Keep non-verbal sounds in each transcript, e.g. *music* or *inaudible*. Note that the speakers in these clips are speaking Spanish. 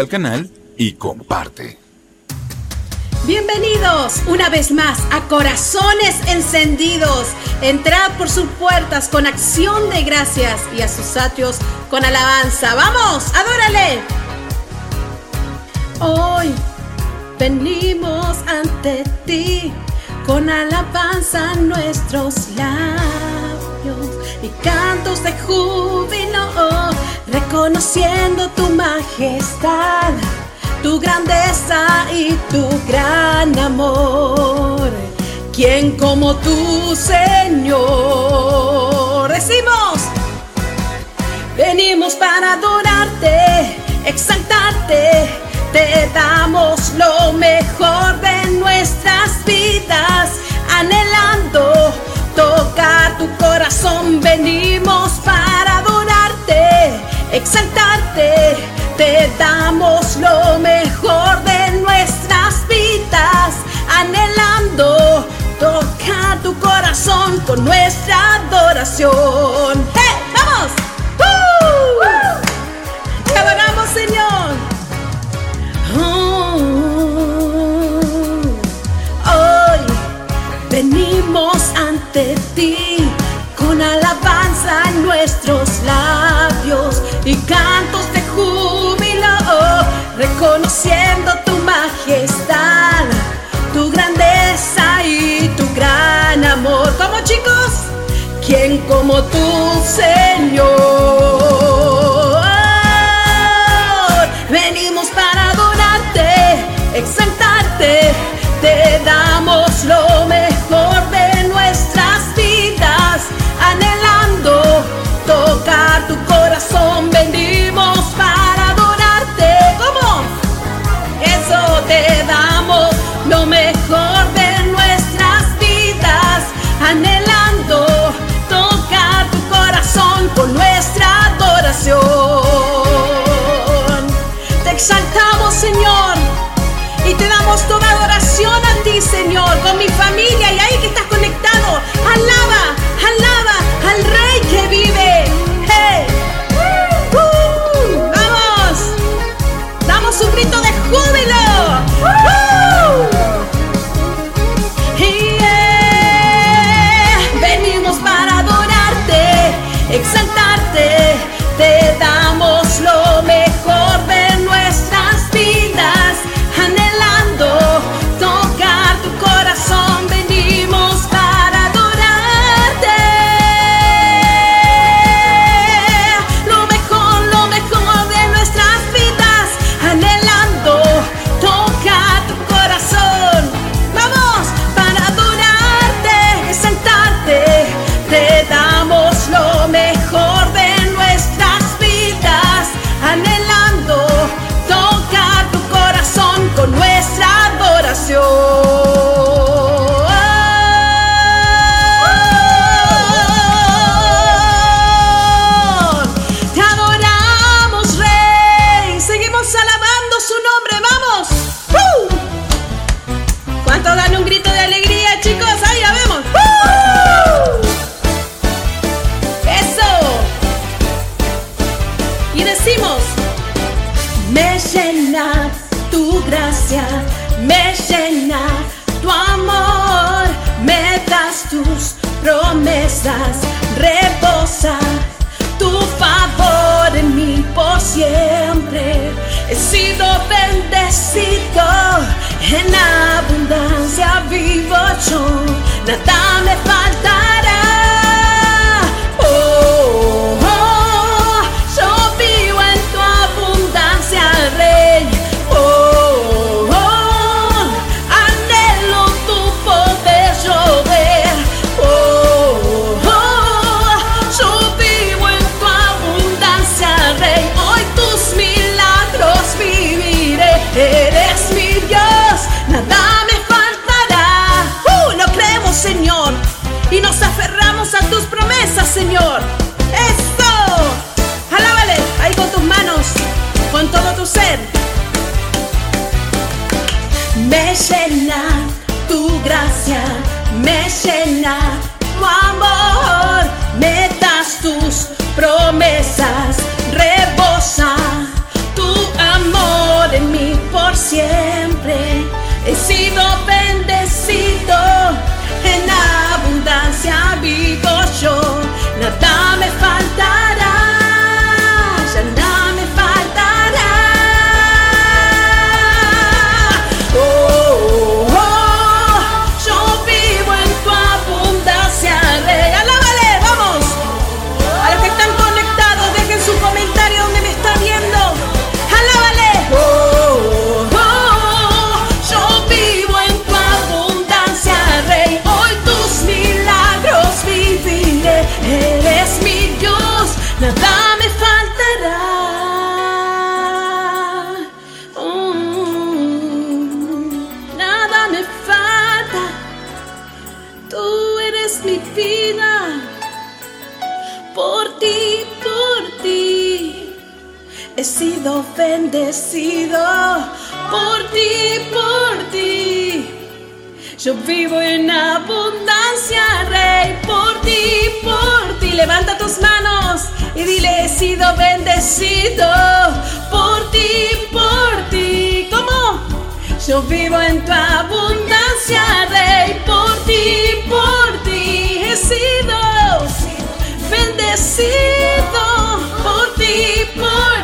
al canal y comparte. Bienvenidos una vez más a Corazones Encendidos. Entrad por sus puertas con acción de gracias y a sus atrios con alabanza. ¡Vamos! ¡Adórale! Hoy venimos ante ti con alabanza nuestros labios y cantos de júbilo, reconociendo tu majestad tu grandeza y tu gran amor. ¿Quién como tú, Señor? Decimos, venimos para adorarte, exaltarte, te damos lo mejor de nuestras vidas, anhelando tocar tu corazón, venimos para adorarte, exaltarte te damos lo mejor de nuestras vidas, anhelando tocar tu corazón con nuestra adoración. ¡Vamos! ¡Te adoramos, Señor! Oh, hoy venimos ante ti con alabanza en nuestros labios y cantos de reconociendo tu majestad, tu grandeza y tu gran amor. Como chicos, ¿quién como tú, Señor? Venimos para adorarte, tu corazón, venimos para te damos lo mejor de nuestras vidas, anhelando tocar tu corazón con nuestra adoración. Te exaltamos, Señor, y te damos toda adoración a ti, Señor, con mi familia y ahí que estás conectado. Alaba, alaba al Rey que vive. Vivo en abundancia, Rey, por ti, por ti. Levanta tus manos y dile, he sido bendecido por ti, por ti. ¿Cómo? Yo vivo en tu abundancia, Rey, por ti, por ti. He sido bendecido por ti, por ti.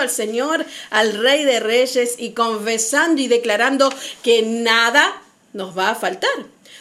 Al Señor, al Rey de Reyes y confesando y declarando que nada nos va a faltar.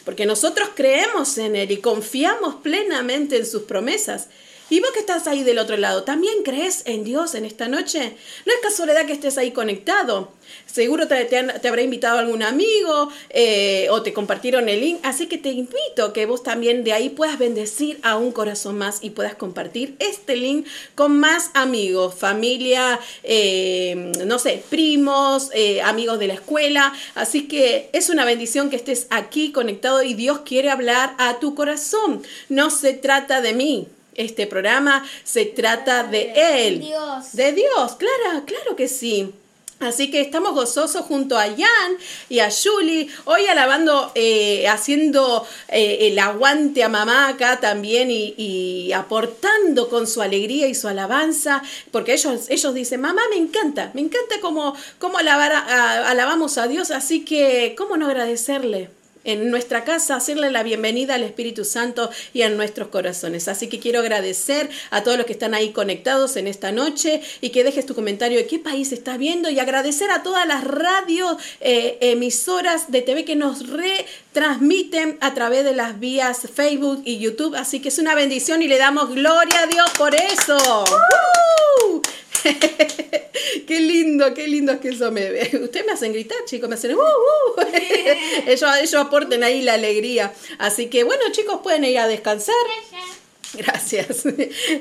Porque nosotros creemos en Él y confiamos plenamente en sus promesas. Y vos que estás ahí del otro lado, ¿también crees en Dios en esta noche? No es casualidad que estés ahí conectado. Seguro te, te habrá invitado algún amigo eh, o te compartieron el link. Así que te invito que vos también de ahí puedas bendecir a un corazón más y puedas compartir este link con más amigos, familia, eh, no sé, primos, eh, amigos de la escuela. Así que es una bendición que estés aquí conectado y Dios quiere hablar a tu corazón. No se trata de mí. Este programa se trata de Él. Dios. De Dios, claro, claro que sí. Así que estamos gozosos junto a Jan y a Julie, hoy alabando, eh, haciendo eh, el aguante a mamá acá también y, y aportando con su alegría y su alabanza, porque ellos, ellos dicen, mamá, me encanta, me encanta cómo, cómo alabar a- a- alabamos a Dios, así que, ¿cómo no agradecerle? En nuestra casa, hacerle la bienvenida al Espíritu Santo y a nuestros corazones. Así que quiero agradecer a todos los que están ahí conectados en esta noche y que dejes tu comentario de qué país estás viendo y agradecer a todas las radios eh, emisoras de TV que nos retransmiten a través de las vías Facebook y YouTube. Así que es una bendición y le damos gloria a Dios por eso. ¡Uh! *laughs* qué lindo, qué lindo es que eso me ve. *laughs* Ustedes me hacen gritar, chicos, me hacen uh, *laughs* uh. ellos, ellos aporten ahí la alegría. Así que bueno, chicos, pueden ir a descansar. *laughs* Gracias.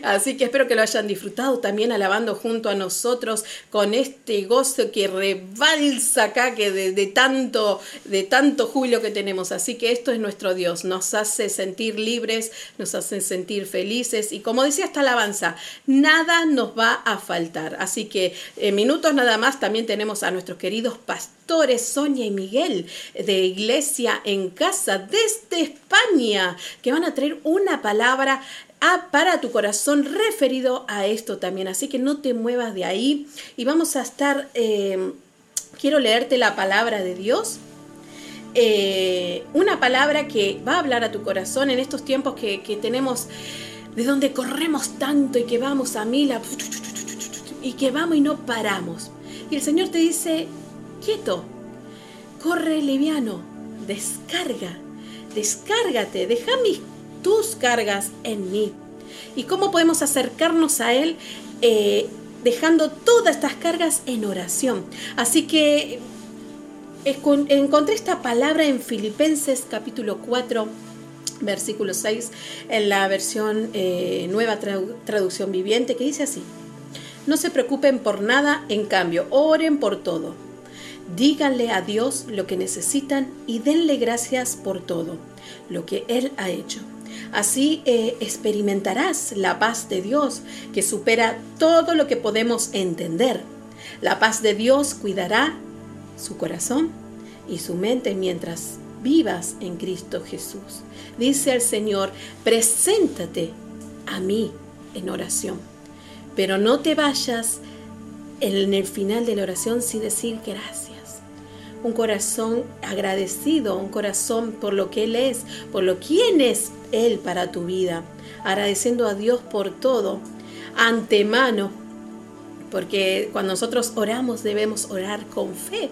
Así que espero que lo hayan disfrutado también alabando junto a nosotros con este gozo que rebalsa acá, que de, tanto, de tanto júbilo que tenemos. Así que esto es nuestro Dios. Nos hace sentir libres, nos hace sentir felices. Y como decía esta alabanza, nada nos va a faltar. Así que en minutos nada más también tenemos a nuestros queridos pastores Sonia y Miguel de Iglesia en Casa desde España, que van a traer una palabra para tu corazón referido a esto también. Así que no te muevas de ahí y vamos a estar, eh, quiero leerte la palabra de Dios. Eh, una palabra que va a hablar a tu corazón en estos tiempos que, que tenemos, de donde corremos tanto y que vamos a mil, y que vamos y no paramos. Y el Señor te dice, quieto, corre liviano, descarga, descárgate, deja mis tus cargas en mí. ¿Y cómo podemos acercarnos a Él? Eh, dejando todas estas cargas en oración. Así que encontré esta palabra en Filipenses capítulo 4, versículo 6, en la versión eh, nueva traducción viviente, que dice así. No se preocupen por nada, en cambio, oren por todo. Díganle a Dios lo que necesitan y denle gracias por todo, lo que Él ha hecho. Así eh, experimentarás la paz de Dios que supera todo lo que podemos entender. La paz de Dios cuidará su corazón y su mente mientras vivas en Cristo Jesús. Dice el Señor, preséntate a mí en oración, pero no te vayas en el final de la oración sin decir gracias un corazón agradecido, un corazón por lo que Él es, por lo quién es Él para tu vida, agradeciendo a Dios por todo, antemano, porque cuando nosotros oramos debemos orar con fe.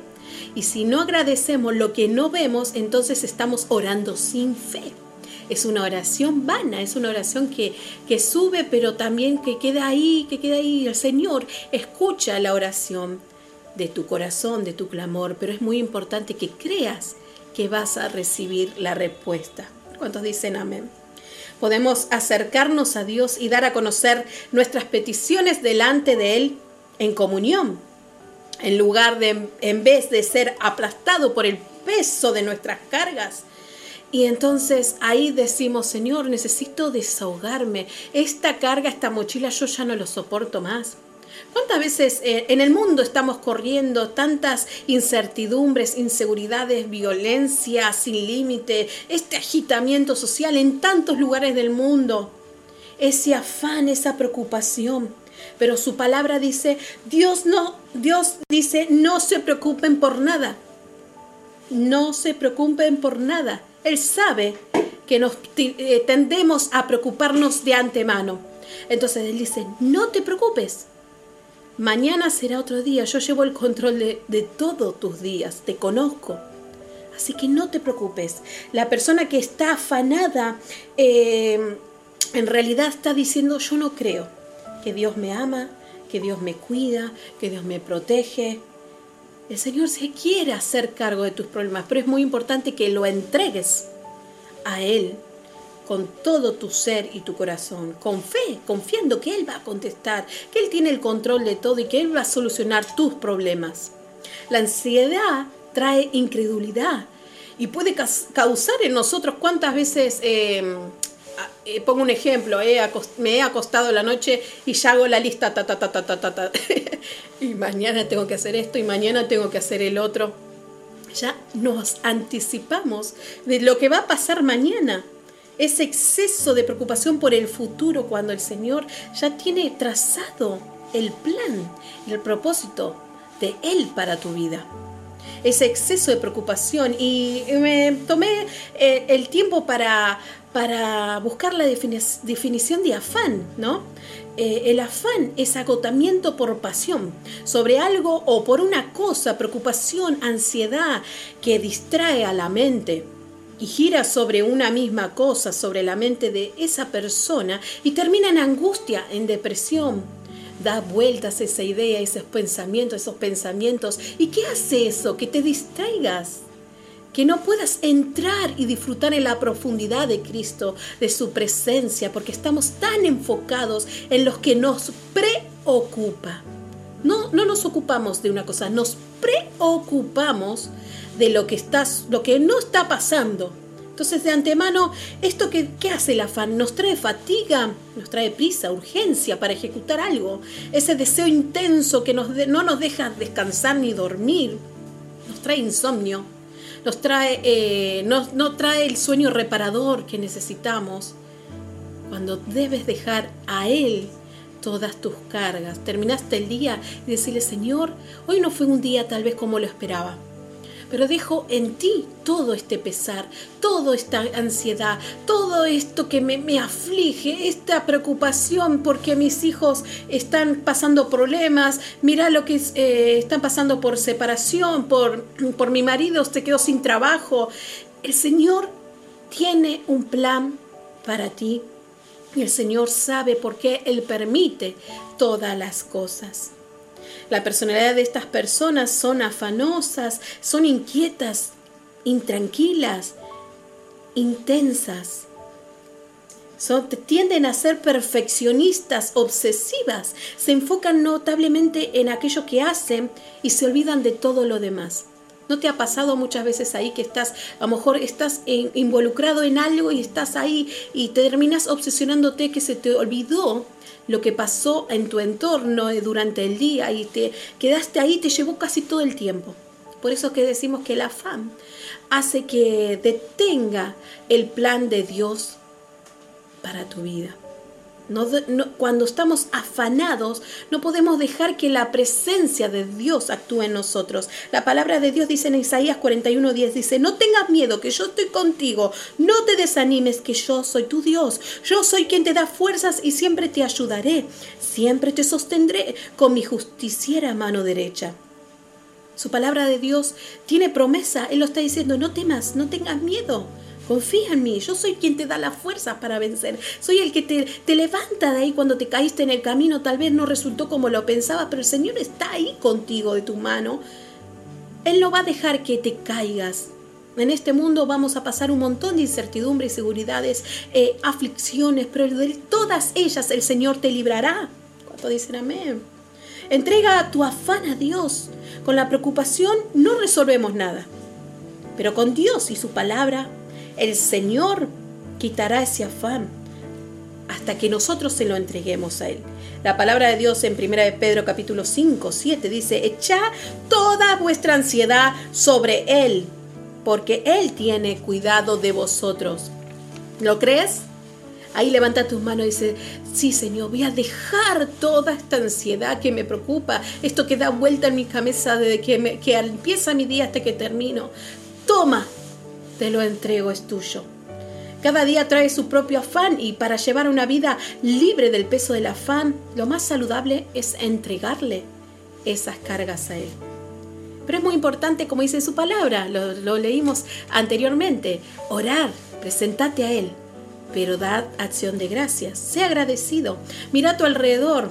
Y si no agradecemos lo que no vemos, entonces estamos orando sin fe. Es una oración vana, es una oración que, que sube, pero también que queda ahí, que queda ahí. El Señor escucha la oración de tu corazón, de tu clamor, pero es muy importante que creas que vas a recibir la respuesta. ¿Cuántos dicen amén? Podemos acercarnos a Dios y dar a conocer nuestras peticiones delante de Él en comunión, en lugar de, en vez de ser aplastado por el peso de nuestras cargas. Y entonces ahí decimos, Señor, necesito desahogarme. Esta carga, esta mochila, yo ya no lo soporto más. ¿Cuántas veces eh, en el mundo estamos corriendo tantas incertidumbres, inseguridades, violencia sin límite, este agitamiento social en tantos lugares del mundo? Ese afán, esa preocupación. Pero su palabra dice, Dios no, Dios dice, no se preocupen por nada. No se preocupen por nada. Él sabe que nos eh, tendemos a preocuparnos de antemano. Entonces Él dice, no te preocupes Mañana será otro día. Yo llevo el control de, todos tus días. Te conozco. Así que no te preocupes. La persona que está afanada eh, en realidad está diciendo yo no creo que Dios me ama, que Dios me cuida, que Dios me protege. El Señor se quiere hacer cargo de tus problemas, pero es muy importante que lo entregues a Él con todo tu ser y tu corazón, con fe, confiando que Él va a contestar, que Él tiene el control de todo y que Él va a solucionar tus problemas. La ansiedad trae incredulidad y puede causar en nosotros cuántas veces, em, eh, pongo un ejemplo, me he acostado la noche y ya hago la lista, ta, ta, ta, ta, ta, ta, *laughs* y mañana tengo que hacer esto y mañana tengo que hacer el otro. Ya nos anticipamos de lo que va a pasar mañana ese exceso de preocupación por el futuro cuando el Señor ya tiene trazado el plan, el propósito de Él para tu vida. Ese exceso de preocupación y me tomé eh, el tiempo para, para buscar la definición de afán, ¿no? Eh, el afán es agotamiento por pasión sobre algo o por una cosa, preocupación, ansiedad que distrae a la mente y gira sobre una misma cosa, sobre la mente de esa persona y termina en angustia, en depresión. Da vueltas esa idea, esos pensamientos, esos pensamientos. ¿Y qué hace eso? Que te distraigas. que no puedas entrar y disfrutar en la profundidad de Cristo, de su presencia, porque estamos tan enfocados en los que nos preocupa. No, no nos ocupamos de una cosa, nos preocupamos de lo que, está, lo que no está pasando. Entonces, de antemano, ¿esto que, qué hace el afán? Nos trae fatiga, nos trae prisa, urgencia para ejecutar algo. Ese deseo intenso que no nos deja descansar ni dormir. Nos trae insomnio, nos trae, eh, no, trae el sueño reparador que necesitamos. Cuando debes dejar a Él todas tus cargas. Terminaste el día y decirle, Señor, hoy no fue un día tal vez como lo esperaba pero dejo en ti todo este pesar, toda esta ansiedad, todo esto que me, aflige, esta preocupación porque mis hijos están pasando problemas, mira lo que eh, están pasando por separación, por, por mi marido se quedó sin trabajo. El Señor tiene un plan para ti y el Señor sabe por qué Él permite todas las cosas. La personalidad de estas personas son afanosas, son inquietas, intranquilas, intensas. Tienden a ser perfeccionistas, obsesivas, se enfocan notablemente en aquello que hacen y se olvidan de todo lo demás. ¿No te ha pasado muchas veces ahí que estás, a lo mejor estás involucrado en algo y estás ahí y te terminas obsesionándote que se te olvidó lo que pasó en tu entorno eh, durante el día y te quedaste ahí, te llevó casi todo el tiempo. Por eso que decimos que el afán hace que detenga el plan de Dios para tu vida cuando estamos afanados, no podemos dejar que la presencia de Dios actúe en nosotros. La palabra de Dios dice en Isaías 41:10, dice, no tengas miedo, que yo estoy contigo, no te desanimes, que yo soy tu Dios, yo soy quien te da fuerzas y siempre te ayudaré, siempre te sostendré con mi justiciera mano derecha. Su palabra de Dios tiene promesa, Él lo está diciendo, no temas, no tengas miedo. Confía en mí, yo soy quien te da la fuerza para vencer. Soy el que te, te levanta de ahí cuando te caíste en el camino. Tal vez no resultó como lo pensaba, pero el Señor está ahí contigo de tu mano. Él no va a dejar que te caigas. En este mundo vamos a pasar un montón de incertidumbres, seguridades, eh, aflicciones, pero de todas ellas el Señor te librará. ¿Cuánto dicen amén? Entrega tu afán a Dios. Con la preocupación no resolvemos nada, pero con Dios y su palabra el Señor quitará ese afán hasta que nosotros se lo entreguemos a Él. La palabra de Dios en 1 de Pedro capítulo 5, 7 dice, echa toda vuestra ansiedad sobre Él, porque Él tiene cuidado de vosotros. ¿Lo crees? Ahí levanta tus manos y dice, sí Señor, voy a dejar toda esta ansiedad que me preocupa, esto que da vuelta en mi cabeza desde que, que empieza mi día hasta que termino. Toma te lo entrego, es tuyo. Cada día trae su propio afán y para llevar una vida libre del peso del afán, lo más saludable es entregarle esas cargas a Él. Pero es muy importante, como dice su palabra, lo, leímos anteriormente, orar, presentate a Él, pero dad acción de gracias, sea agradecido, mira a tu alrededor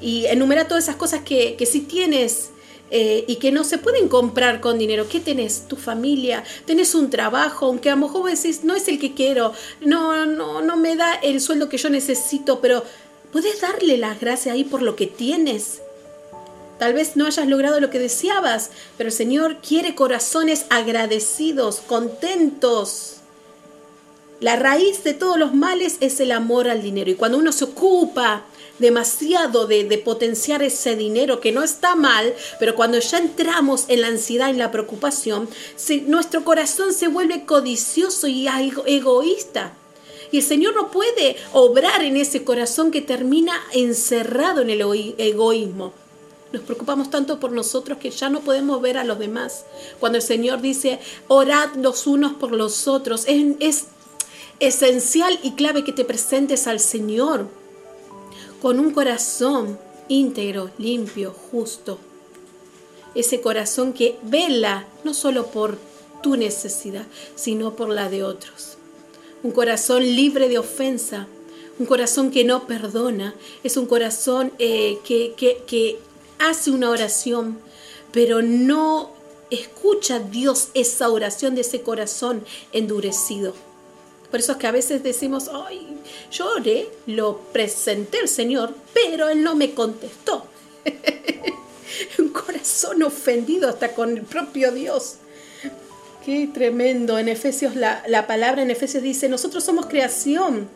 y enumera todas esas cosas que, que si tienes eh, y que no se pueden comprar con dinero. ¿Qué tenés? Tu familia, tenés un trabajo, aunque a lo mejor decís, no es el que quiero, no, no, no me da el sueldo que yo necesito, pero puedes darle las gracias ahí por lo que tienes. Tal vez no hayas logrado lo que deseabas, pero el Señor quiere corazones agradecidos, contentos. La raíz de todos los males es el amor al dinero. Y cuando uno se ocupa demasiado de, potenciar ese dinero, que no está mal, pero cuando ya entramos en la ansiedad, en la preocupación, nuestro corazón se vuelve codicioso y egoísta. Y el Señor no puede obrar en ese corazón que termina encerrado en el egoísmo. Nos preocupamos tanto por nosotros que ya no podemos ver a los demás. Cuando el Señor dice, orad los unos por los otros, es esencial y clave que te presentes al Señor con un corazón íntegro, limpio, justo. Ese corazón que vela no solo por tu necesidad, sino por la de otros. Un corazón libre de ofensa, un corazón que no perdona, es un corazón eh, que, que hace una oración, pero no escucha Dios esa oración de ese corazón endurecido. Por eso es que a veces decimos, ay, lloré, lo presenté al Señor, pero Él no me contestó. *laughs* Un corazón ofendido hasta con el propio Dios. Qué tremendo. En Efesios, la, la palabra en Efesios dice, nosotros somos creación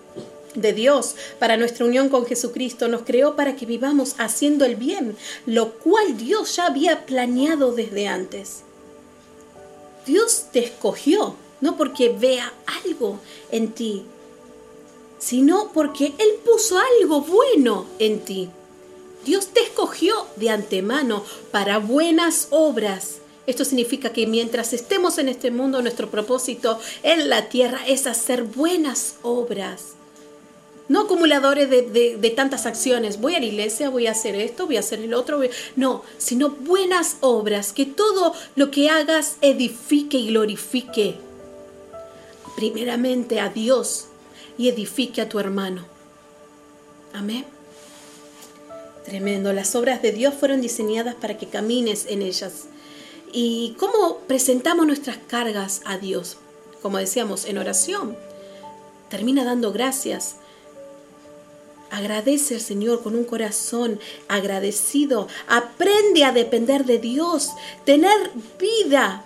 de Dios para nuestra unión con Jesucristo. Nos creó para que vivamos haciendo el bien, lo cual Dios ya había planeado desde antes. Dios te escogió, no porque vea algo en ti, sino porque Él puso algo bueno en ti. Dios te escogió de antemano para buenas obras. Esto significa que mientras estemos en este mundo, nuestro propósito en la tierra es hacer buenas obras. No acumuladores de, tantas acciones. Voy a la iglesia, voy a hacer esto, voy a hacer el otro. No, sino buenas obras. Que todo lo que hagas edifique y glorifique primeramente a Dios y edifique a tu hermano. Amén. Tremendo. Las obras de Dios fueron diseñadas para que camines en ellas. ¿Y cómo presentamos nuestras cargas a Dios? Como decíamos, en oración. Termina dando gracias. Agradece al Señor con un corazón agradecido. Aprende a depender de Dios. Tener vida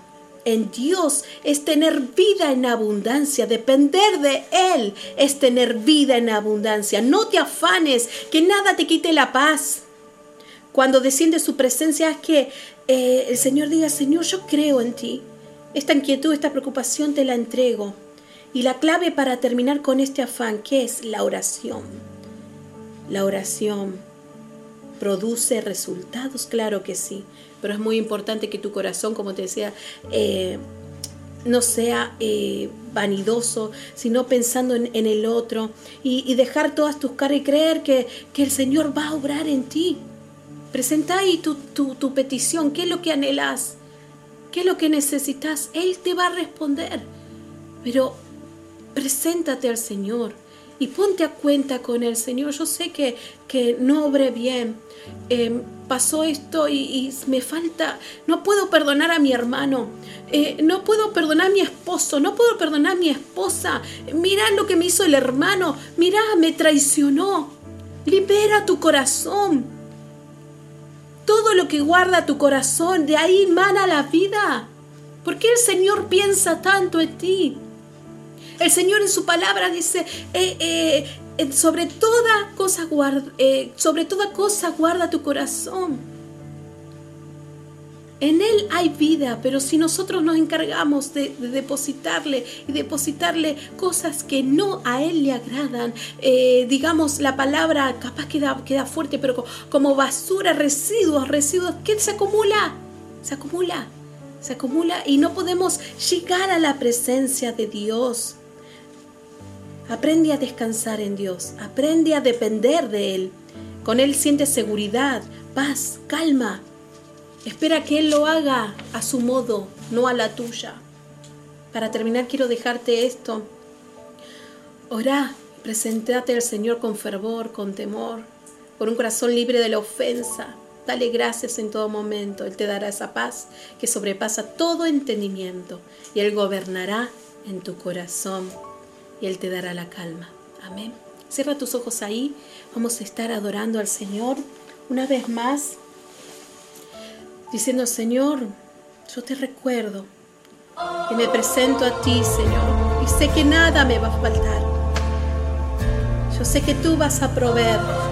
en Dios es tener vida en abundancia. Depender de Él es tener vida en abundancia. No te afanes, que nada te quite la paz. Cuando desciende su presencia es que eh, el Señor diga, Señor, yo creo en ti. Esta inquietud, esta preocupación te la entrego. Y la clave para terminar con este afán, que es la oración. La oración produce resultados, claro que sí, pero es muy importante que tu corazón, como te decía, eh, no sea eh, vanidoso, sino pensando en, el otro y, dejar todas tus caras y creer que, el Señor va a obrar en ti. Presenta ahí tu, tu petición, qué es lo que anhelas, qué es lo que necesitas, Él te va a responder. Pero preséntate al Señor y ponte a cuenta con el Señor. Yo sé que, que no obré bien. Em, pasó esto y, me falta, no puedo perdonar a mi hermano, eh, no puedo perdonar a mi esposo, no puedo perdonar a mi esposa. Mira lo que me hizo el hermano, mira, me traicionó. Libera tu corazón. Todo lo que guarda tu corazón, de ahí mana la vida. ¿Por qué el Señor piensa tanto en ti? El Señor en su palabra dice, eh, eh, sobre, toda cosa guarda, eh, sobre toda cosa guarda tu corazón. En Él hay vida, pero si nosotros nos encargamos de, depositarle y depositarle cosas que no a Él le agradan, digamos la palabra capaz queda, queda fuerte, pero como basura, residuos, residuos, ¿qué se acumula? Se acumula, se acumula y no podemos llegar a la presencia de Dios. Aprende a descansar en Dios, aprende a depender de Él. Con Él sientes seguridad, paz, calma. Espera que Él lo haga a su modo, no a la tuya. Para terminar quiero dejarte esto. Orá, presentate al Señor con fervor, con temor, con un corazón libre de la ofensa. Dale gracias en todo momento. Él te dará esa paz que sobrepasa todo entendimiento y Él gobernará en tu corazón y Él te dará la calma. Amén. Cierra tus ojos ahí. Vamos a estar adorando al Señor una vez más, diciendo, Señor, yo te recuerdo que me presento a ti, Señor, y sé que nada me va a faltar. Yo sé que tú vas a proveer.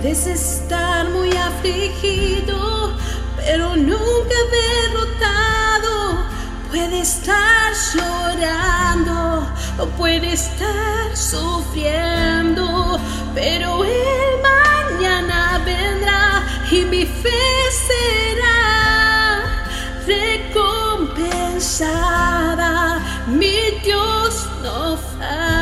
Puedes estar muy afligido, pero nunca derrotado. Puede estar llorando o puede estar sufriendo, pero el mañana vendrá y mi fe será recompensada. Mi Dios no falla.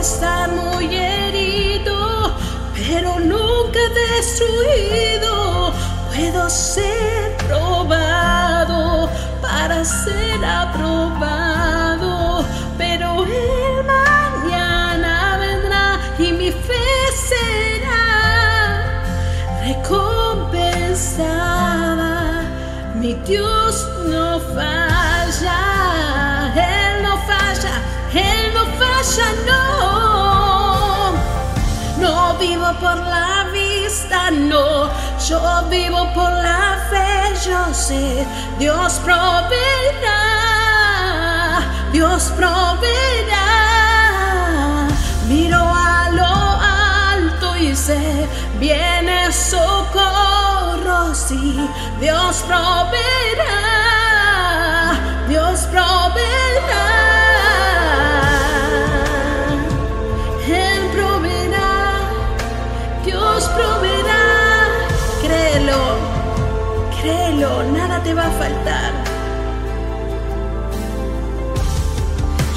estar muy herido, pero nunca destruido. Puedo ser probado para ser aprobado, pero el mañana vendrá y mi fe será recompensada. Mi Dios no falla. no. No vivo por la vista, no. Yo vivo por la fe, yo sé. Dios proveerá, Dios proveerá. Miro a lo alto y sé, viene socorro, sí. Dios proveerá, Dios proveerá. te va a faltar.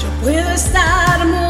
Yo puedo estar muy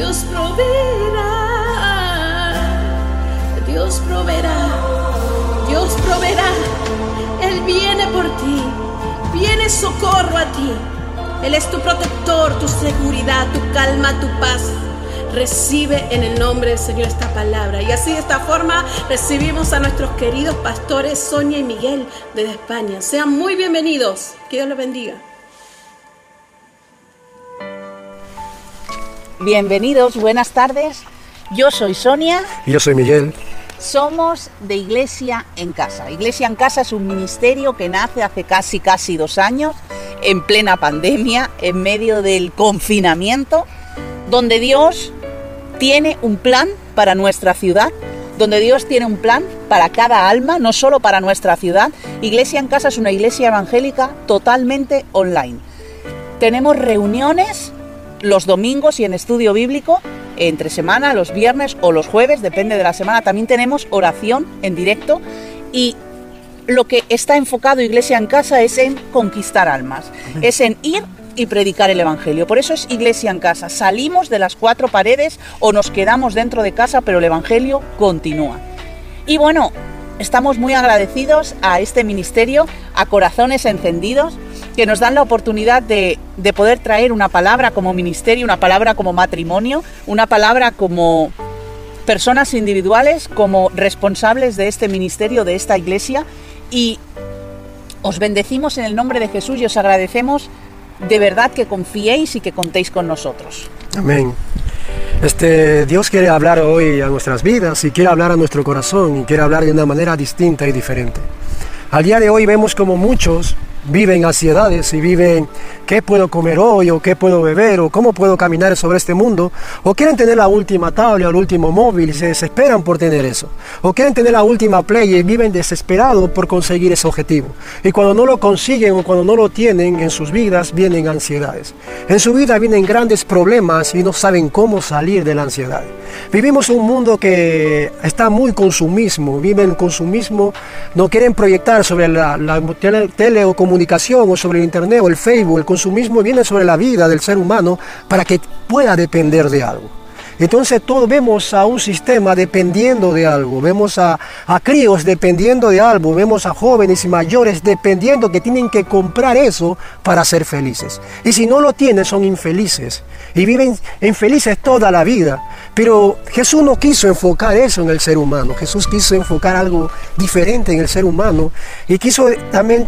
Dios proveerá, Dios proveerá, Dios proveerá. Él viene por ti, viene socorro a ti. Él es tu protector, tu seguridad, tu calma, tu paz. Recibe en el nombre del Señor esta palabra. Y así de esta forma recibimos a nuestros queridos pastores Sonia y Miguel desde España. Sean muy bienvenidos. Que Dios los bendiga. Bienvenidos, buenas tardes. Yo soy Sonia. Y yo soy Miguel. Somos de Iglesia en Casa. Iglesia en Casa es un ministerio que nace hace casi, casi dos años, en plena pandemia, en medio del confinamiento, donde Dios tiene un plan para nuestra ciudad, donde Dios tiene un plan para cada alma, no solo para nuestra ciudad. Iglesia en Casa es una iglesia evangélica totalmente online. Tenemos reuniones los domingos y en estudio bíblico entre semana, los viernes o los jueves, depende de la semana. También tenemos oración en directo y lo que está enfocado Iglesia en Casa es en conquistar almas, es en ir y predicar el Evangelio. Por eso es Iglesia en Casa. Salimos de las cuatro paredes o nos quedamos dentro de casa, pero el Evangelio continúa. Y bueno, estamos muy agradecidos a este ministerio, a Corazones Encendidos, que nos dan la oportunidad de, de poder traer una palabra como ministerio, una palabra como matrimonio, una palabra como personas individuales, como responsables de este ministerio, de esta iglesia. Y os bendecimos en el nombre de Jesús y os agradecemos de verdad que confiéis y que contéis con nosotros. Amén. Este, Dios quiere hablar hoy a nuestras vidas y quiere hablar a nuestro corazón y quiere hablar de una manera distinta y diferente. Al día de hoy vemos como muchos viven ansiedades y viven qué puedo comer hoy o qué puedo beber o cómo puedo caminar sobre este mundo o quieren tener la última tablet o el último móvil y se desesperan por tener eso o quieren tener la última play y viven desesperados por conseguir ese objetivo y cuando no lo consiguen o cuando no lo tienen en sus vidas vienen ansiedades. En su vida vienen grandes problemas y no saben cómo salir de la ansiedad. Vivimos un mundo que está muy consumismo viven consumismo no quieren proyectar sobre la, la tele, tele o comunicación o sobre el internet o el Facebook, el consumismo viene sobre la vida del ser humano para que pueda depender de algo. Entonces todos vemos a un sistema dependiendo de algo, vemos a, a, críos dependiendo de algo, vemos a jóvenes y mayores dependiendo que tienen que comprar eso para ser felices. Y si no lo tienen son infelices y viven infelices toda la vida. Pero Jesús no quiso enfocar eso en el ser humano, Jesús quiso enfocar algo diferente en el ser humano y quiso también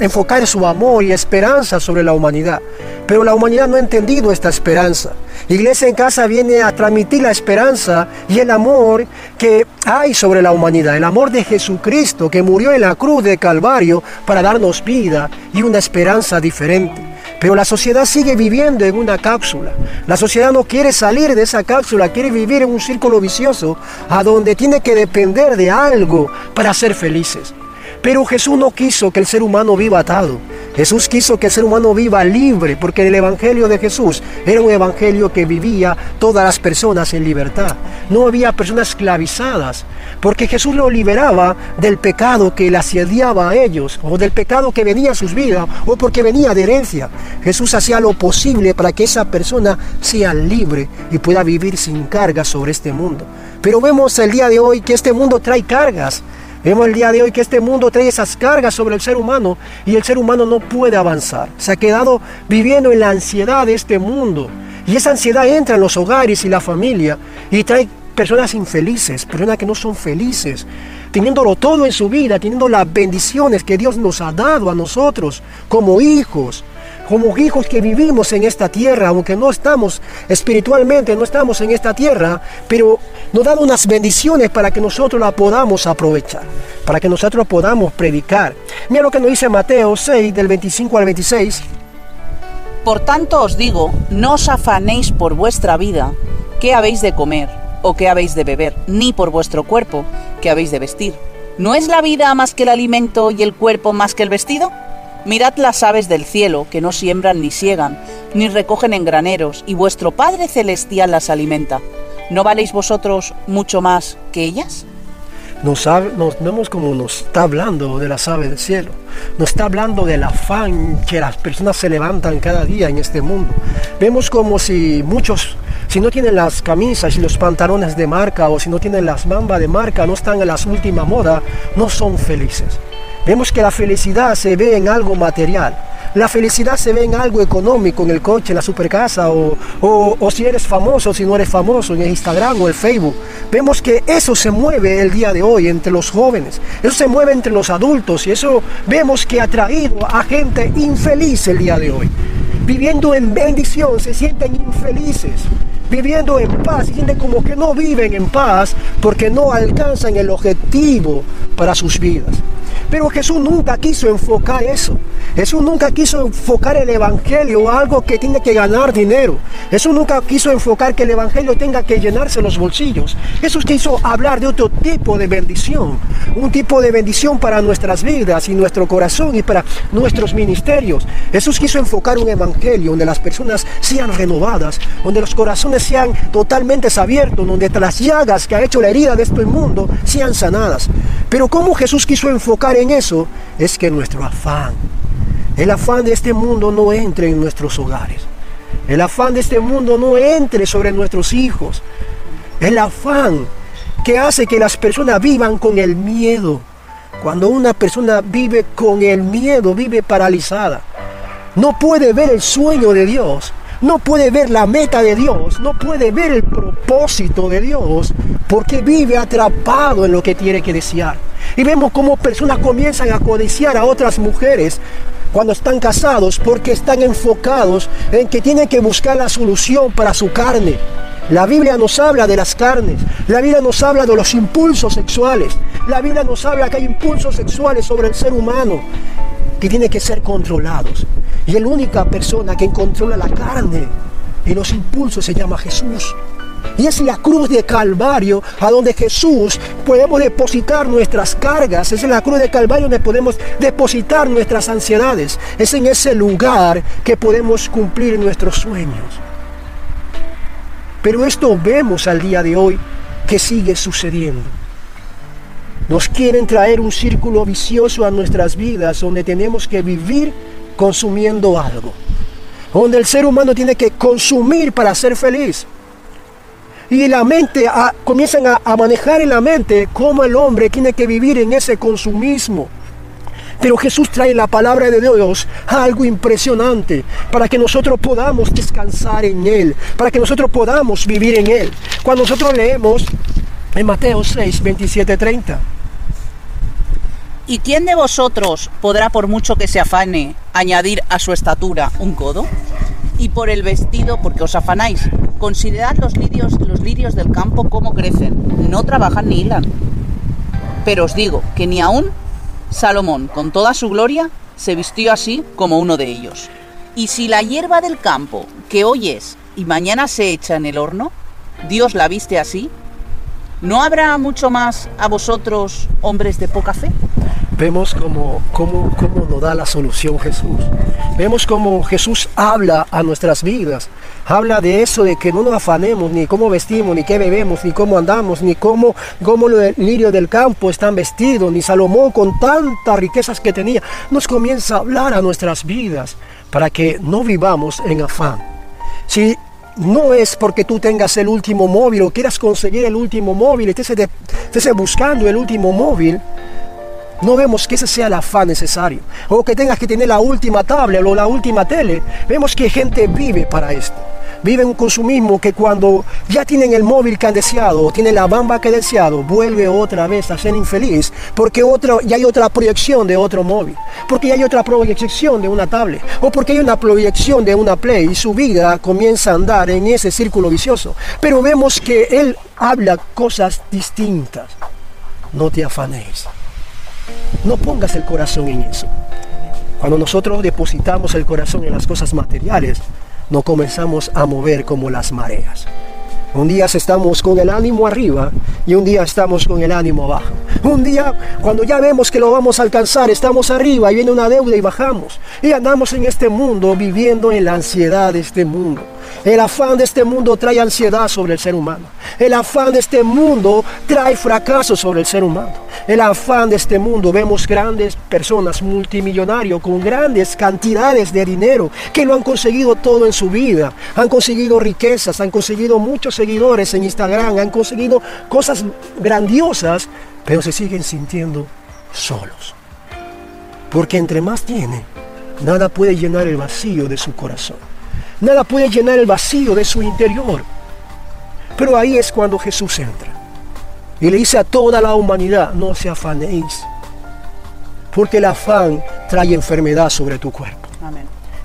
enfocar su amor y esperanza sobre la humanidad. Pero la humanidad no ha entendido esta esperanza. Iglesia en casa viene a transmitir la esperanza y el amor que hay sobre la humanidad, el amor de Jesucristo que murió en la cruz de Calvario para darnos vida y una esperanza diferente. Pero la sociedad sigue viviendo en una cápsula. La sociedad no quiere salir de esa cápsula, quiere vivir en un círculo vicioso a donde tiene que depender de algo para ser felices. Pero Jesús no quiso que el ser humano viva atado. Jesús quiso que el ser humano viva libre, porque el Evangelio de Jesús era un Evangelio que vivía todas las personas en libertad. No había personas esclavizadas, porque Jesús lo liberaba del pecado que le asediaba a ellos, o del pecado que venía a sus vidas, o porque venía de herencia. Jesús hacía lo posible para que esa persona sea libre y pueda vivir sin cargas sobre este mundo. Pero vemos el día de hoy que este mundo trae cargas. Vemos el día de hoy que este mundo trae esas cargas sobre el ser humano y el ser humano no puede avanzar. Se ha quedado viviendo en la ansiedad de este mundo. Y esa ansiedad entra en los hogares y la familia y trae personas infelices, personas que no son felices, teniéndolo todo en su vida, teniendo las bendiciones que Dios nos ha dado a nosotros como hijos, como hijos que vivimos en esta tierra, aunque no estamos espiritualmente, no estamos en esta tierra, pero nos da unas bendiciones para que nosotros la podamos aprovechar, para que nosotros podamos predicar. Mira lo que nos dice Mateo 6, del 25 al 26. Por tanto os digo, no os afanéis por vuestra vida, qué habéis de comer o qué habéis de beber, ni por vuestro cuerpo, qué habéis de vestir. ¿No es la vida más que el alimento y el cuerpo más que el vestido? Mirad las aves del cielo, que no siembran ni siegan, ni recogen en graneros, y vuestro Padre Celestial las alimenta. ¿No valéis vosotros mucho más que ellas? Nos, nos vemos como nos está hablando de las aves del cielo. Nos está hablando del afán que las personas se levantan cada día en este mundo. Vemos como si muchos, si no tienen las camisas y los pantalones de marca o si no tienen las mambas de marca, no están en las últimas modas, no son felices. Vemos que la felicidad se ve en algo material. La felicidad se ve en algo económico, en el coche, en la supercasa, o, o, si eres famoso, si no eres famoso, en el Instagram o el Facebook. Vemos que eso se mueve el día de hoy entre los jóvenes, eso se mueve entre los adultos y eso vemos que ha traído a gente infeliz el día de hoy. Viviendo en bendición, se sienten infelices. viviendo en paz y sienten como que no viven en paz porque no alcanzan el objetivo para sus vidas. Pero Jesús nunca quiso enfocar eso. Jesús nunca quiso enfocar el Evangelio a algo que tiene que ganar dinero. Jesús nunca quiso enfocar que el Evangelio tenga que llenarse los bolsillos. Jesús quiso hablar de otro tipo de bendición. Un tipo de bendición para nuestras vidas y nuestro corazón y para nuestros ministerios. Jesús quiso enfocar un Evangelio donde las personas sean renovadas, donde los corazones sean totalmente abiertos, donde las llagas que ha hecho la herida de este mundo sean sanadas. Pero ¿cómo Jesús quiso enfocar en eso? Es que nuestro afán, el afán de este mundo no entre en nuestros hogares. El afán de este mundo no entre sobre nuestros hijos. El afán que hace que las personas vivan con el miedo. Cuando una persona vive con el miedo, vive paralizada. No puede ver el sueño de Dios. No puede ver la meta de Dios. No puede ver el propósito de Dios. Porque vive atrapado en lo que tiene que desear. Y vemos cómo personas comienzan a codiciar a otras mujeres cuando están casados porque están enfocados en que tienen que buscar la solución para su carne. La Biblia nos habla de las carnes, la Biblia nos habla de los impulsos sexuales, la Biblia nos habla que hay impulsos sexuales sobre el ser humano que tienen que ser controlados. Y la única persona que controla la carne y los impulsos se llama Jesús. Y es la cruz de Calvario a donde Jesús podemos depositar nuestras cargas. Es en la cruz de Calvario donde podemos depositar nuestras ansiedades. Es en ese lugar que podemos cumplir nuestros sueños. Pero esto vemos al día de hoy que sigue sucediendo. Nos quieren traer un círculo vicioso a nuestras vidas donde tenemos que vivir consumiendo algo. Donde el ser humano tiene que consumir para ser feliz y la mente comienzan a, manejar en la mente cómo el hombre tiene que vivir en ese consumismo. Pero Jesús trae la palabra de Dios algo impresionante para que nosotros podamos descansar en Él, para que nosotros podamos vivir en Él. Cuando nosotros leemos en Mateo 6, 27, 30. ¿Y quién de vosotros podrá, por mucho que se afane, añadir a su estatura un codo? Y por el vestido, porque os afanáis. Considerad los lirios, los lirios del campo cómo crecen. No trabajan ni hilan. Pero os digo que ni aún Salomón, con toda su gloria, se vistió así como uno de ellos. Y si la hierba del campo, que hoy es y mañana se echa en el horno, Dios la viste así, ¿no habrá mucho más a vosotros, hombres de poca fe? Vemos cómo, cómo, cómo nos da la solución Jesús. Vemos cómo Jesús habla a nuestras vidas. Habla de eso, de que no nos afanemos, ni cómo vestimos, ni qué bebemos, ni cómo andamos, ni cómo, cómo los lirios del campo están vestidos, ni Salomón con tantas riquezas que tenía. Nos comienza a hablar a nuestras vidas para que no vivamos en afán. Si no es porque tú tengas el último móvil o quieras conseguir el último móvil, estés, estés buscando el último móvil, no vemos que ese sea el afán necesario. O que tengas que tener la última tablet o la última tele. Vemos que gente vive para esto. Vive un consumismo que cuando ya tienen el móvil que han deseado o tienen la bamba que han deseado, vuelve otra vez a ser infeliz porque otro, ya hay otra proyección de otro móvil, porque ya hay otra proyección de una tablet o porque hay una proyección de una play y su vida comienza a andar en ese círculo vicioso. Pero vemos que él habla cosas distintas. No te afanéis. No pongas el corazón en eso. Cuando nosotros depositamos el corazón en las cosas materiales, nos comenzamos a mover como las mareas. Un día estamos con el ánimo arriba y un día estamos con el ánimo abajo. Un día cuando ya vemos que lo vamos a alcanzar, estamos arriba y viene una deuda y bajamos. Y andamos en este mundo viviendo en la ansiedad de este mundo. El afán de este mundo trae ansiedad sobre el ser humano. El afán de este mundo trae fracaso sobre el ser humano. El afán de este mundo vemos grandes personas multimillonarios con grandes cantidades de dinero que lo han conseguido todo en su vida. Han conseguido riquezas, han conseguido muchos seguidores en Instagram, han conseguido cosas grandiosas, pero se siguen sintiendo solos. Porque entre más tiene, nada puede llenar el vacío de su corazón. Nada puede llenar el vacío de su interior. Pero ahí es cuando Jesús entra. Y le dice a toda la humanidad, no se afanéis. Porque el afán trae enfermedad sobre tu cuerpo.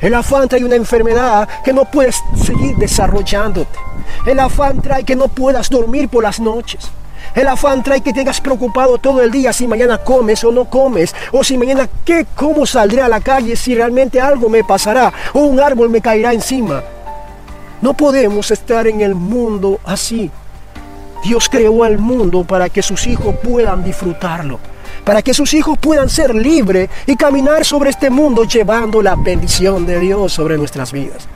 El afán trae una enfermedad que no puedes seguir desarrollándote. El afán trae que no puedas dormir por las noches. El afán trae que tengas preocupado todo el día si mañana comes o no comes, o si mañana qué, cómo saldré a la calle, si realmente algo me pasará, o un árbol me caerá encima. No podemos estar en el mundo así. Dios creó al mundo para que sus hijos puedan disfrutarlo, para que sus hijos puedan ser libres y caminar sobre este mundo llevando la bendición de Dios sobre nuestras vidas.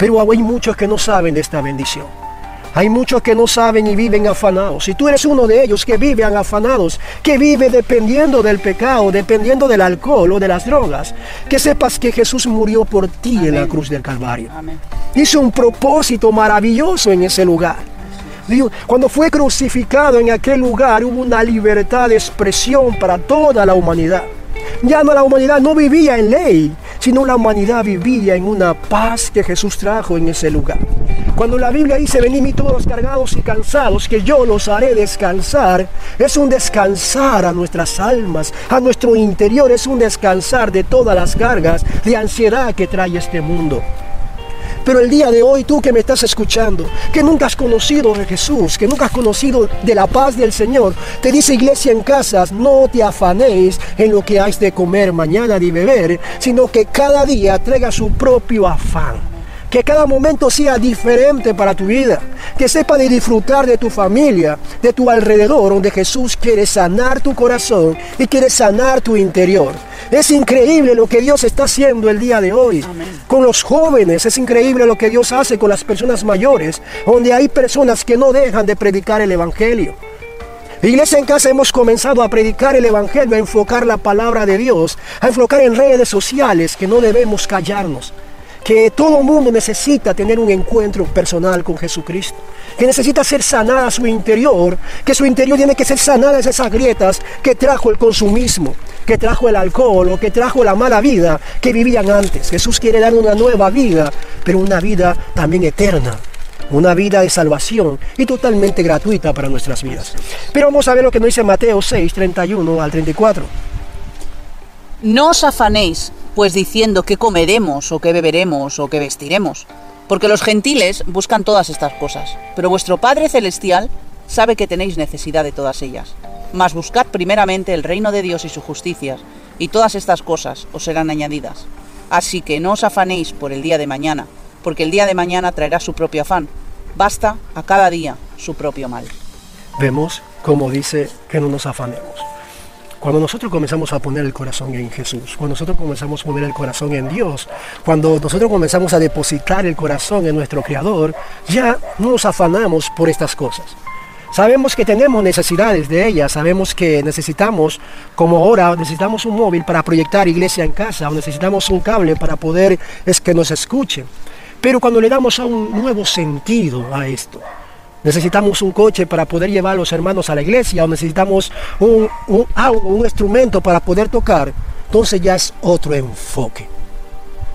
Pero hay muchos que no saben de esta bendición. Hay muchos que no saben y viven afanados. Si tú eres uno de ellos que viven afanados, que vive dependiendo del pecado, dependiendo del alcohol o de las drogas, que sepas que Jesús murió por ti en la cruz del Calvario. Hizo un propósito maravilloso en ese lugar. Cuando fue crucificado en aquel lugar hubo una libertad de expresión para toda la humanidad. Ya no la humanidad no vivía en ley, sino la humanidad vivía en una paz que Jesús trajo en ese lugar. Cuando la Biblia dice, venid mi todos cargados y cansados, que yo los haré descansar, es un descansar a nuestras almas, a nuestro interior, es un descansar de todas las cargas de ansiedad que trae este mundo. Pero el día de hoy, tú que me estás escuchando, que nunca has conocido de Jesús, que nunca has conocido de la paz del Señor, te dice iglesia en casas, no te afanéis en lo que has de comer mañana ni beber, sino que cada día traiga su propio afán. Que cada momento sea diferente para tu vida. Que sepa de disfrutar de tu familia, de tu alrededor, donde Jesús quiere sanar tu corazón y quiere sanar tu interior. Es increíble lo que Dios está haciendo el día de hoy. Con los jóvenes es increíble lo que Dios hace con las personas mayores, donde hay personas que no dejan de predicar el Evangelio. Iglesia en casa hemos comenzado a predicar el Evangelio, a enfocar la palabra de Dios, a enfocar en redes sociales que no debemos callarnos que todo mundo necesita tener un encuentro personal con Jesucristo, que necesita ser sanada su interior, que su interior tiene que ser sanada esas grietas que trajo el consumismo, que trajo el alcohol o que trajo la mala vida que vivían antes. Jesús quiere dar una nueva vida, pero una vida también eterna, una vida de salvación y totalmente gratuita para nuestras vidas. Pero vamos a ver lo que nos dice Mateo 6, 31 al 34. No os afanéis pues diciendo qué comeremos o qué beberemos o qué vestiremos. Porque los gentiles buscan todas estas cosas, pero vuestro Padre Celestial sabe que tenéis necesidad de todas ellas. Mas buscad primeramente el reino de Dios y su justicia, y todas estas cosas os serán añadidas. Así que no os afanéis por el día de mañana, porque el día de mañana traerá su propio afán. Basta a cada día su propio mal. Vemos como dice que no nos afanemos. Cuando nosotros comenzamos a poner el corazón en Jesús, cuando nosotros comenzamos a poner el corazón en Dios, cuando nosotros comenzamos a depositar el corazón en nuestro Creador, ya no nos afanamos por estas cosas. Sabemos que tenemos necesidades de ellas, sabemos que necesitamos, como ahora, necesitamos un móvil para proyectar iglesia en casa, o necesitamos un cable para poder es que nos escuchen. Pero cuando le damos a un nuevo sentido a esto, necesitamos un coche para poder llevar a los hermanos a la iglesia o necesitamos un, un, algo, un instrumento para poder tocar, entonces ya es otro enfoque.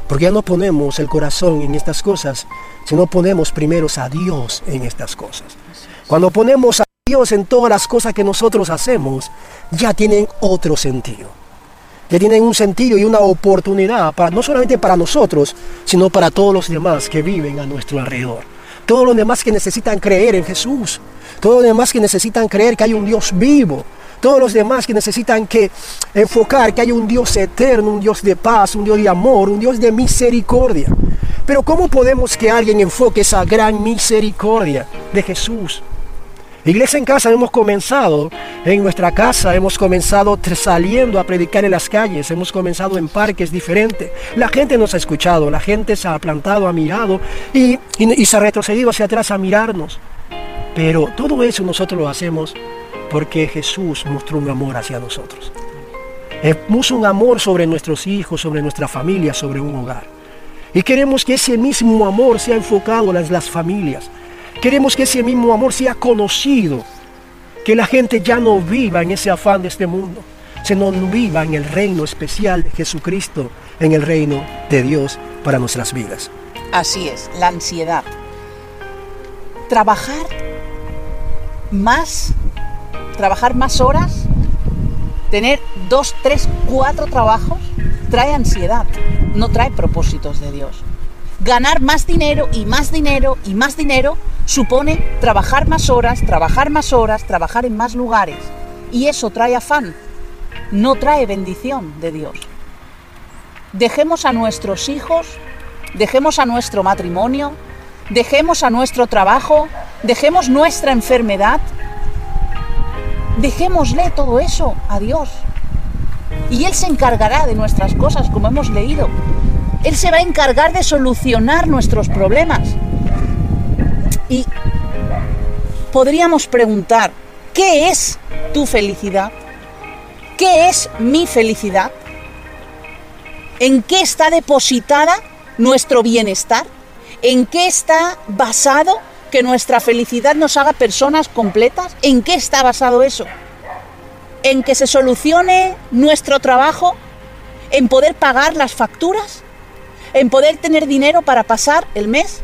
Porque ya no ponemos el corazón en estas cosas, sino ponemos primero a Dios en estas cosas. Cuando ponemos a Dios en todas las cosas que nosotros hacemos, ya tienen otro sentido. Ya tienen un sentido y una oportunidad, para, no solamente para nosotros, sino para todos los demás que viven a nuestro alrededor todos los demás que necesitan creer en Jesús, todos los demás que necesitan creer que hay un Dios vivo, todos los demás que necesitan que enfocar que hay un Dios eterno, un Dios de paz, un Dios de amor, un Dios de misericordia. Pero ¿cómo podemos que alguien enfoque esa gran misericordia de Jesús? Iglesia en casa hemos comenzado, en nuestra casa hemos comenzado saliendo a predicar en las calles, hemos comenzado en parques diferentes. La gente nos ha escuchado, la gente se ha plantado, ha mirado y, y se ha retrocedido hacia atrás a mirarnos. Pero todo eso nosotros lo hacemos porque Jesús mostró un amor hacia nosotros. Puso un amor sobre nuestros hijos, sobre nuestra familia, sobre un hogar. Y queremos que ese mismo amor sea enfocado en las, las familias. Queremos que ese mismo amor sea conocido, que la gente ya no viva en ese afán de este mundo, sino viva en el reino especial de Jesucristo, en el reino de Dios para nuestras vidas. Así es, la ansiedad. Trabajar más, trabajar más horas, tener dos, tres, cuatro trabajos, trae ansiedad, no trae propósitos de Dios. Ganar más dinero y más dinero y más dinero supone trabajar más horas, trabajar más horas, trabajar en más lugares. Y eso trae afán, no trae bendición de Dios. Dejemos a nuestros hijos, dejemos a nuestro matrimonio, dejemos a nuestro trabajo, dejemos nuestra enfermedad, dejémosle todo eso a Dios. Y Él se encargará de nuestras cosas, como hemos leído. Él se va a encargar de solucionar nuestros problemas. Y podríamos preguntar, ¿qué es tu felicidad? ¿Qué es mi felicidad? ¿En qué está depositada nuestro bienestar? ¿En qué está basado que nuestra felicidad nos haga personas completas? ¿En qué está basado eso? ¿En que se solucione nuestro trabajo? ¿En poder pagar las facturas? ¿En poder tener dinero para pasar el mes?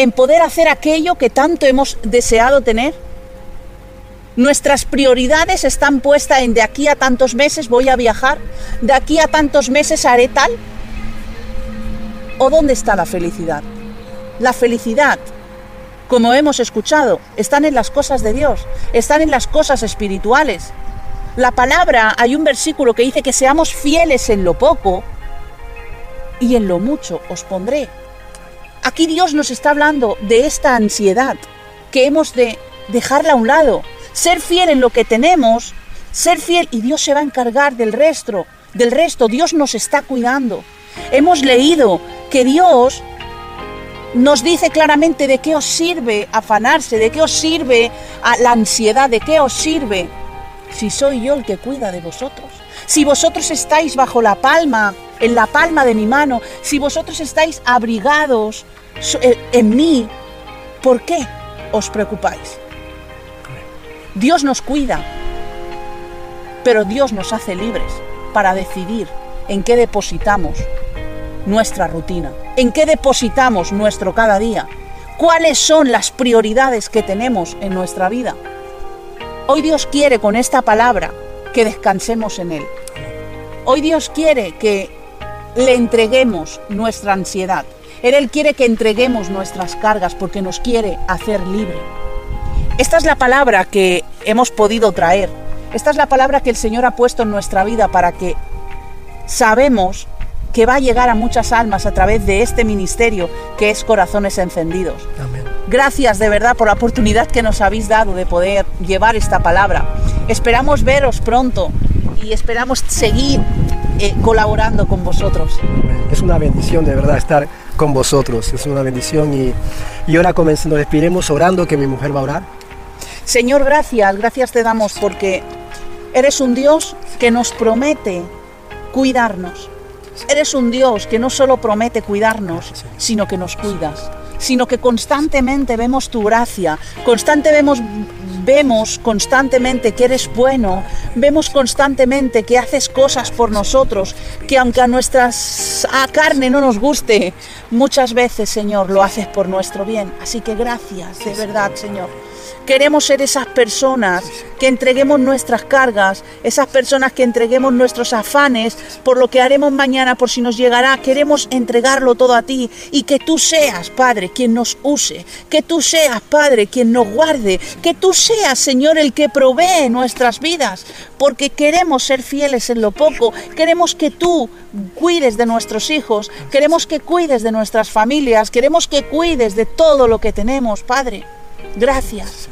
¿En poder hacer aquello que tanto hemos deseado tener? Nuestras prioridades están puestas en de aquí a tantos meses voy a viajar, de aquí a tantos meses haré tal. ¿O dónde está la felicidad? La felicidad, como hemos escuchado, están en las cosas de Dios, están en las cosas espirituales. La palabra, hay un versículo que dice que seamos fieles en lo poco y en lo mucho os pondré. Aquí Dios nos está hablando de esta ansiedad que hemos de dejarla a un lado, ser fiel en lo que tenemos, ser fiel y Dios se va a encargar del resto, del resto, Dios nos está cuidando. Hemos leído que Dios nos dice claramente de qué os sirve afanarse, de qué os sirve la ansiedad, de qué os sirve si soy yo el que cuida de vosotros. Si vosotros estáis bajo la palma, en la palma de mi mano, si vosotros estáis abrigados eh, en mí, ¿por qué os preocupáis? Dios nos cuida, pero Dios nos hace libres para decidir en qué depositamos nuestra rutina, en qué depositamos nuestro cada día, cuáles son las prioridades que tenemos en nuestra vida. Hoy Dios quiere con esta palabra que descansemos en Él. Hoy Dios quiere que le entreguemos nuestra ansiedad. Él quiere que entreguemos nuestras cargas porque nos quiere hacer libre. Esta es la palabra que hemos podido traer. Esta es la palabra que el Señor ha puesto en nuestra vida para que sabemos que va a llegar a muchas almas a través de este ministerio que es Corazones Encendidos. Gracias de verdad por la oportunidad que nos habéis dado de poder llevar esta palabra. Esperamos veros pronto y esperamos seguir eh, colaborando con vosotros. Es una bendición de verdad estar con vosotros, es una bendición y, y ahora comenzando, despiremos orando que mi mujer va a orar. Señor, gracias, gracias te damos porque eres un Dios que nos promete cuidarnos. Eres un Dios que no solo promete cuidarnos, sino que nos cuidas, sino que constantemente vemos tu gracia, constantemente vemos, vemos constantemente que eres bueno, vemos constantemente que haces cosas por nosotros, que aunque a nuestra carne no nos guste, muchas veces, Señor, lo haces por nuestro bien. Así que gracias, de verdad, Señor. Queremos ser esas personas que entreguemos nuestras cargas, esas personas que entreguemos nuestros afanes por lo que haremos mañana, por si nos llegará. Queremos entregarlo todo a ti y que tú seas, Padre, quien nos use, que tú seas, Padre, quien nos guarde, que tú seas, Señor, el que provee nuestras vidas, porque queremos ser fieles en lo poco, queremos que tú cuides de nuestros hijos, queremos que cuides de nuestras familias, queremos que cuides de todo lo que tenemos, Padre. Gracias.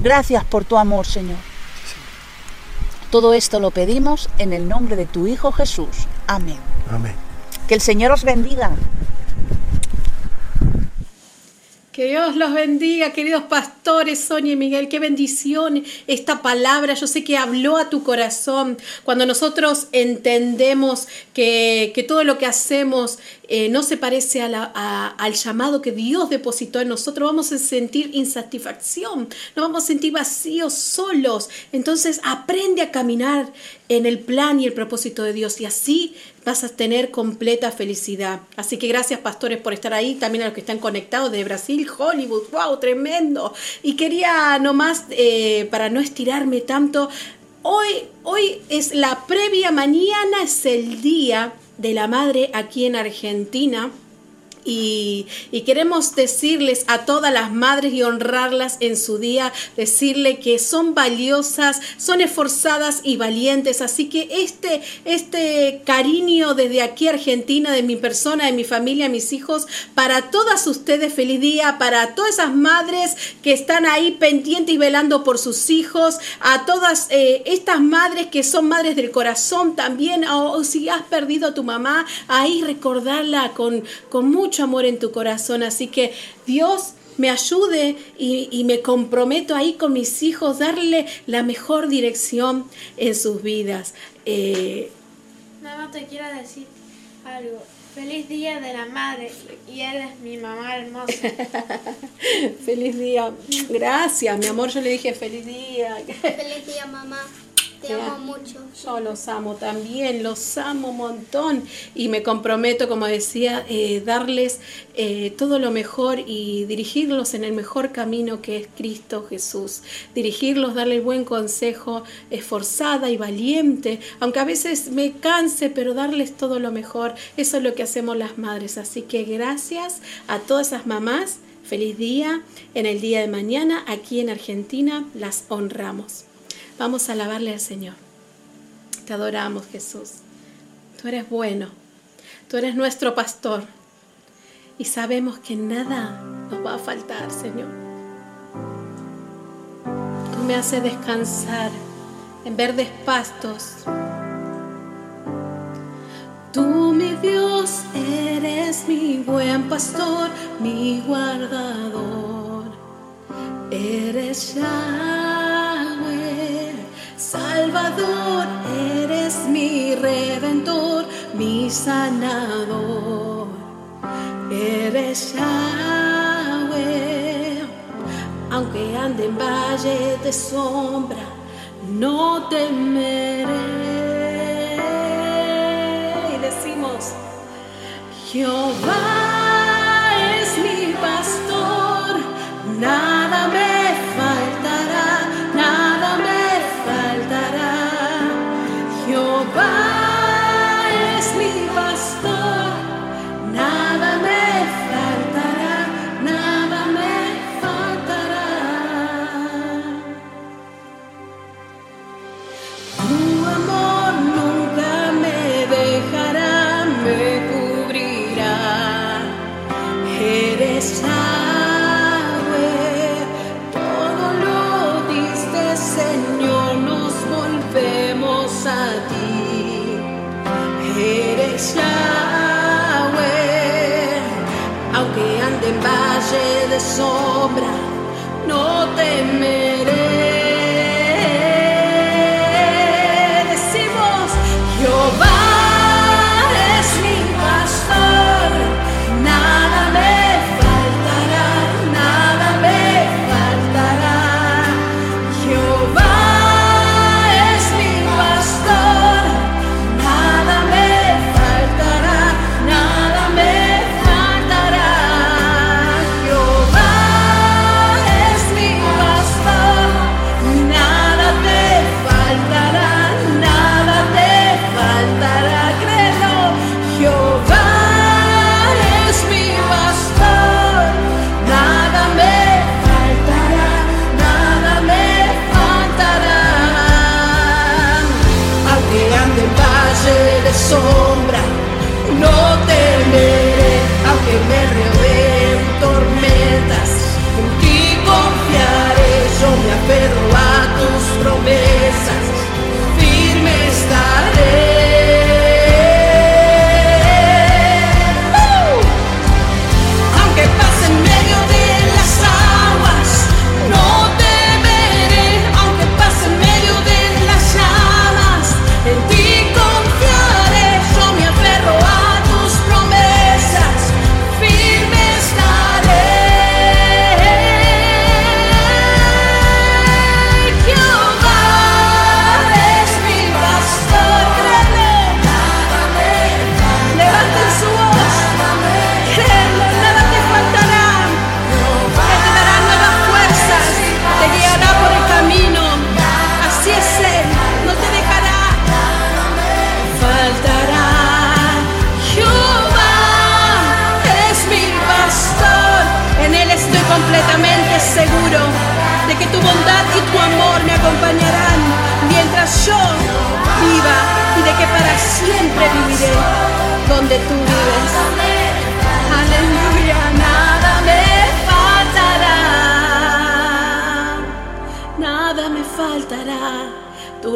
Gracias por tu amor, Señor. Todo esto lo pedimos en el nombre de tu Hijo Jesús. Amén. Amén. Que el Señor os bendiga. Que Dios los bendiga, queridos pastores, Sonia y Miguel. Qué bendición esta palabra. Yo sé que habló a tu corazón. Cuando nosotros entendemos que, que todo lo que hacemos eh, no se parece al llamado que Dios depositó en nosotros, vamos a sentir insatisfacción, nos vamos a sentir vacíos, solos. Entonces aprende a caminar en el plan y el propósito de Dios y así vas a tener completa felicidad. Así que gracias pastores por estar ahí, también a los que están conectados de Brasil, Hollywood, wow, tremendo. Y quería nomás, eh, para no estirarme tanto, hoy, hoy es la previa, mañana es el día de la madre aquí en Argentina. Y, queremos decirles a todas las madres y honrarlas en su día, decirle que son valiosas, son esforzadas y valientes. Así que este, este cariño desde aquí Argentina, de mi persona, de mi familia, mis hijos, para todas ustedes, feliz día, para todas esas madres que están ahí pendientes y velando por sus hijos, a todas eh, estas madres que son madres del corazón también, o, si has perdido a tu mamá, ahí recordarla con, con mucho amor en tu corazón. Así que Dios me ayude y, y, me comprometo ahí con mis hijos, darle la mejor dirección en sus vidas. Eh, Nada más te quiero decir algo. Feliz día de la madre y eres mi mamá hermosa. *laughs* feliz día. Gracias, mi amor. Yo le dije feliz día. Feliz día, mamá. Te amo mucho. Yo los amo también, los amo un montón y me comprometo, como decía, eh, darles eh, todo lo mejor y dirigirlos en el mejor camino que es Cristo Jesús. Dirigirlos, darle el buen consejo, esforzada y valiente, aunque a veces me canse, pero darles todo lo mejor. Eso es lo que hacemos las madres. Así que gracias a todas esas mamás. Feliz día. En el día de mañana, aquí en Argentina, las honramos. Vamos a alabarle al Señor. Te adoramos, Jesús. Tú eres bueno. Tú eres nuestro pastor. Y sabemos que nada nos va a faltar, Señor. Tú me haces descansar en verdes pastos. Tú, mi Dios, eres mi buen pastor, mi guardador. Eres Yahweh, Salvador, eres mi redentor, mi sanador. Eres Yahweh, aunque ande en valle de sombra, no temeré. Y decimos, Jehová sombra,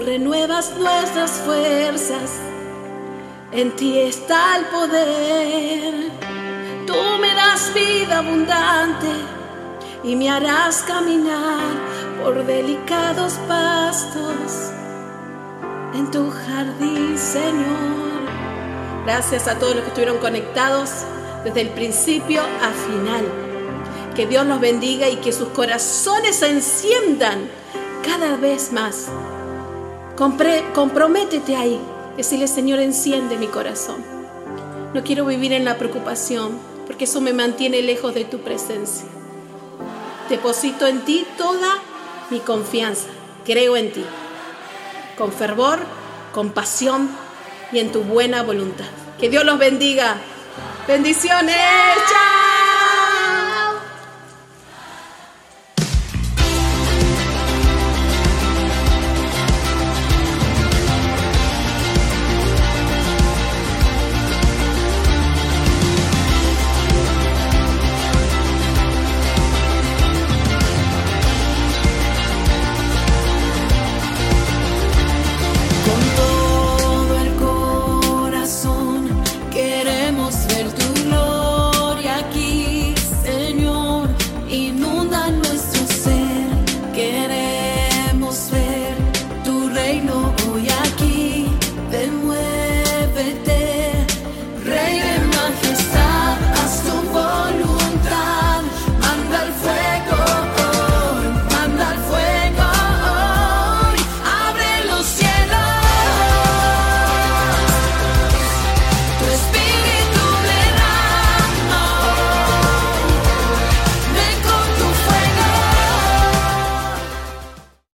renuevas nuestras fuerzas, en ti está el poder. Tú me das vida abundante y me harás caminar por delicados pastos en tu jardín, Señor. Gracias a todos los que estuvieron conectados desde el principio a final. Que Dios los bendiga y que sus corazones se enciendan cada vez más. Comprométete ahí. Decirle, Señor, enciende mi corazón. No quiero vivir en la preocupación, porque eso me mantiene lejos de tu presencia. Deposito en ti toda mi confianza. Creo en ti. Con fervor, con pasión y en tu buena voluntad. Que Dios los bendiga. Bendiciones.